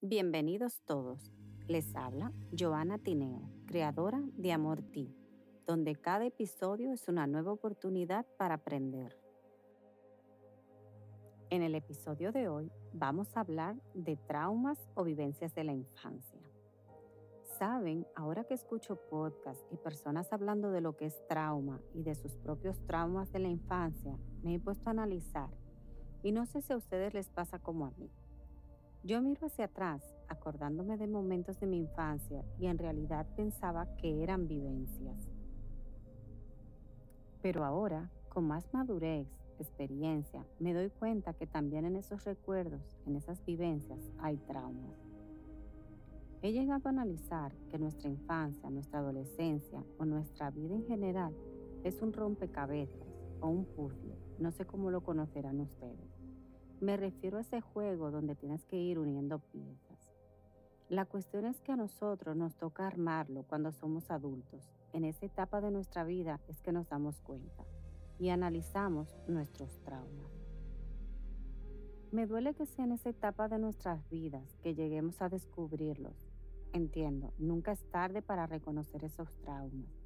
Bienvenidos todos. Les habla Joana Tineo, creadora de Amor Ti, donde cada episodio es una nueva oportunidad para aprender. En el episodio de hoy vamos a hablar de traumas o vivencias de la infancia. Saben, ahora que escucho podcasts y personas hablando de lo que es trauma y de sus propios traumas de la infancia, me he puesto a analizar y no sé si a ustedes les pasa como a mí. Yo miro hacia atrás, acordándome de momentos de mi infancia y en realidad pensaba que eran vivencias. Pero ahora, con más madurez, experiencia, me doy cuenta que también en esos recuerdos, en esas vivencias, hay traumas. He llegado a analizar que nuestra infancia, nuestra adolescencia o nuestra vida en general es un rompecabezas o un puzzle, no sé cómo lo conocerán ustedes me refiero a ese juego donde tienes que ir uniendo piezas. La cuestión es que a nosotros nos toca armarlo cuando somos adultos. En esa etapa de nuestra vida es que nos damos cuenta y analizamos nuestros traumas. Me duele que sea en esa etapa de nuestras vidas que lleguemos a descubrirlos. Entiendo, nunca es tarde para reconocer esos traumas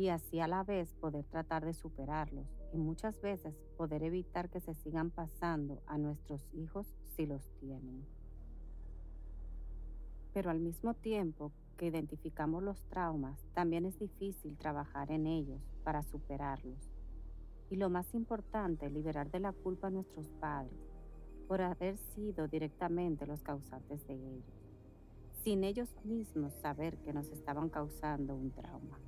y así a la vez poder tratar de superarlos y muchas veces poder evitar que se sigan pasando a nuestros hijos si los tienen. Pero al mismo tiempo que identificamos los traumas, también es difícil trabajar en ellos para superarlos. Y lo más importante, liberar de la culpa a nuestros padres por haber sido directamente los causantes de ellos, sin ellos mismos saber que nos estaban causando un trauma.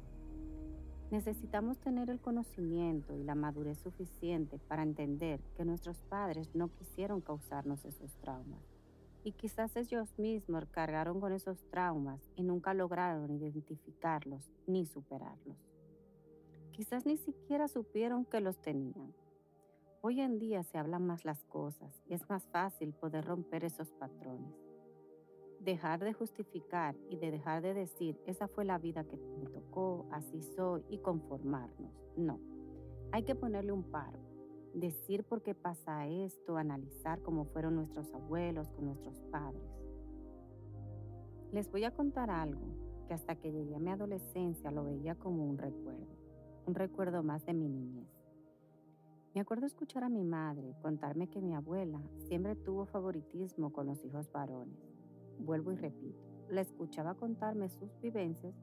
Necesitamos tener el conocimiento y la madurez suficiente para entender que nuestros padres no quisieron causarnos esos traumas. Y quizás ellos mismos cargaron con esos traumas y nunca lograron identificarlos ni superarlos. Quizás ni siquiera supieron que los tenían. Hoy en día se hablan más las cosas y es más fácil poder romper esos patrones dejar de justificar y de dejar de decir, esa fue la vida que me tocó, así soy, y conformarnos. No, hay que ponerle un paro, decir por qué pasa esto, analizar cómo fueron nuestros abuelos con nuestros padres. Les voy a contar algo que hasta que llegué a mi adolescencia lo veía como un recuerdo, un recuerdo más de mi niñez. Me acuerdo escuchar a mi madre contarme que mi abuela siempre tuvo favoritismo con los hijos varones Vuelvo y repito, la escuchaba contarme sus vivencias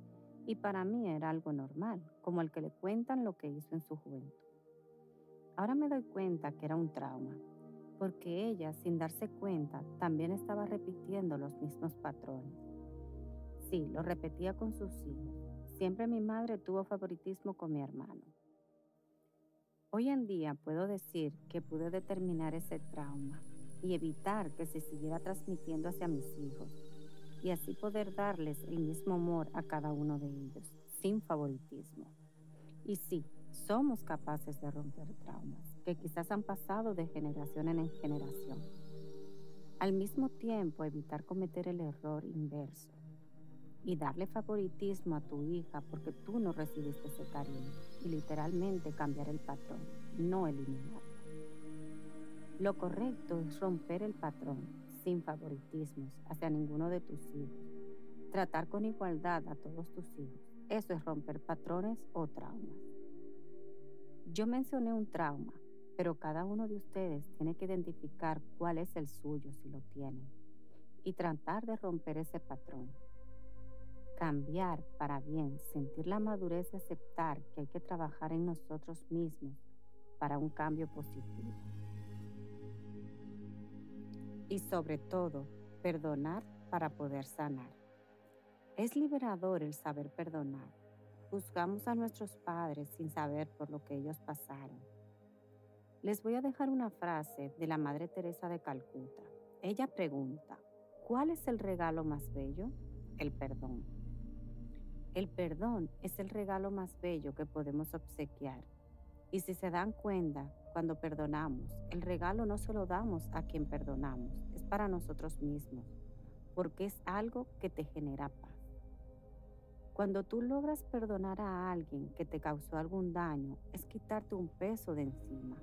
y para mí era algo normal, como el que le cuentan lo que hizo en su juventud. Ahora me doy cuenta que era un trauma, porque ella, sin darse cuenta, también estaba repitiendo los mismos patrones. Sí, lo repetía con sus hijos. Siempre mi madre tuvo favoritismo con mi hermano. Hoy en día puedo decir que pude determinar ese trauma y evitar que se siguiera transmitiendo hacia mis hijos y así poder darles el mismo amor a cada uno de ellos, sin favoritismo. Y sí, somos capaces de romper traumas que quizás han pasado de generación en generación. Al mismo tiempo, evitar cometer el error inverso y darle favoritismo a tu hija porque tú no recibiste ese cariño y literalmente cambiar el patrón, no eliminar. Lo correcto es romper el patrón sin favoritismos hacia ninguno de tus hijos. Tratar con igualdad a todos tus hijos. Eso es romper patrones o traumas. Yo mencioné un trauma, pero cada uno de ustedes tiene que identificar cuál es el suyo si lo tienen y tratar de romper ese patrón. Cambiar para bien, sentir la madurez y aceptar que hay que trabajar en nosotros mismos para un cambio positivo y sobre todo perdonar para poder sanar. Es liberador el saber perdonar. Juzgamos a nuestros padres sin saber por lo que ellos pasaron. Les voy a dejar una frase de la Madre Teresa de Calcuta. Ella pregunta, ¿cuál es el regalo más bello? El perdón. El perdón es el regalo más bello que podemos obsequiar. Y si se dan cuenta, cuando perdonamos, el regalo no se lo damos a quien perdonamos, es para nosotros mismos, porque es algo que te genera paz. Cuando tú logras perdonar a alguien que te causó algún daño, es quitarte un peso de encima.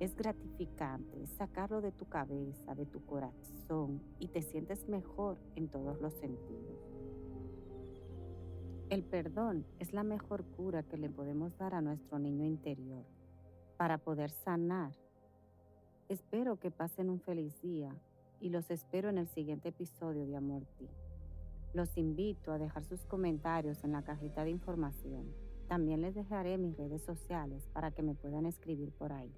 Es gratificante sacarlo de tu cabeza, de tu corazón y te sientes mejor en todos los sentidos. El perdón es la mejor cura que le podemos dar a nuestro niño interior para poder sanar. Espero que pasen un feliz día y los espero en el siguiente episodio de Amor Ti. Los invito a dejar sus comentarios en la cajita de información. También les dejaré mis redes sociales para que me puedan escribir por ahí.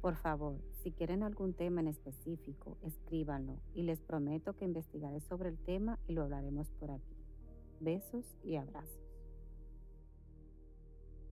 Por favor, si quieren algún tema en específico, escríbanlo y les prometo que investigaré sobre el tema y lo hablaremos por aquí. Besos y abrazos.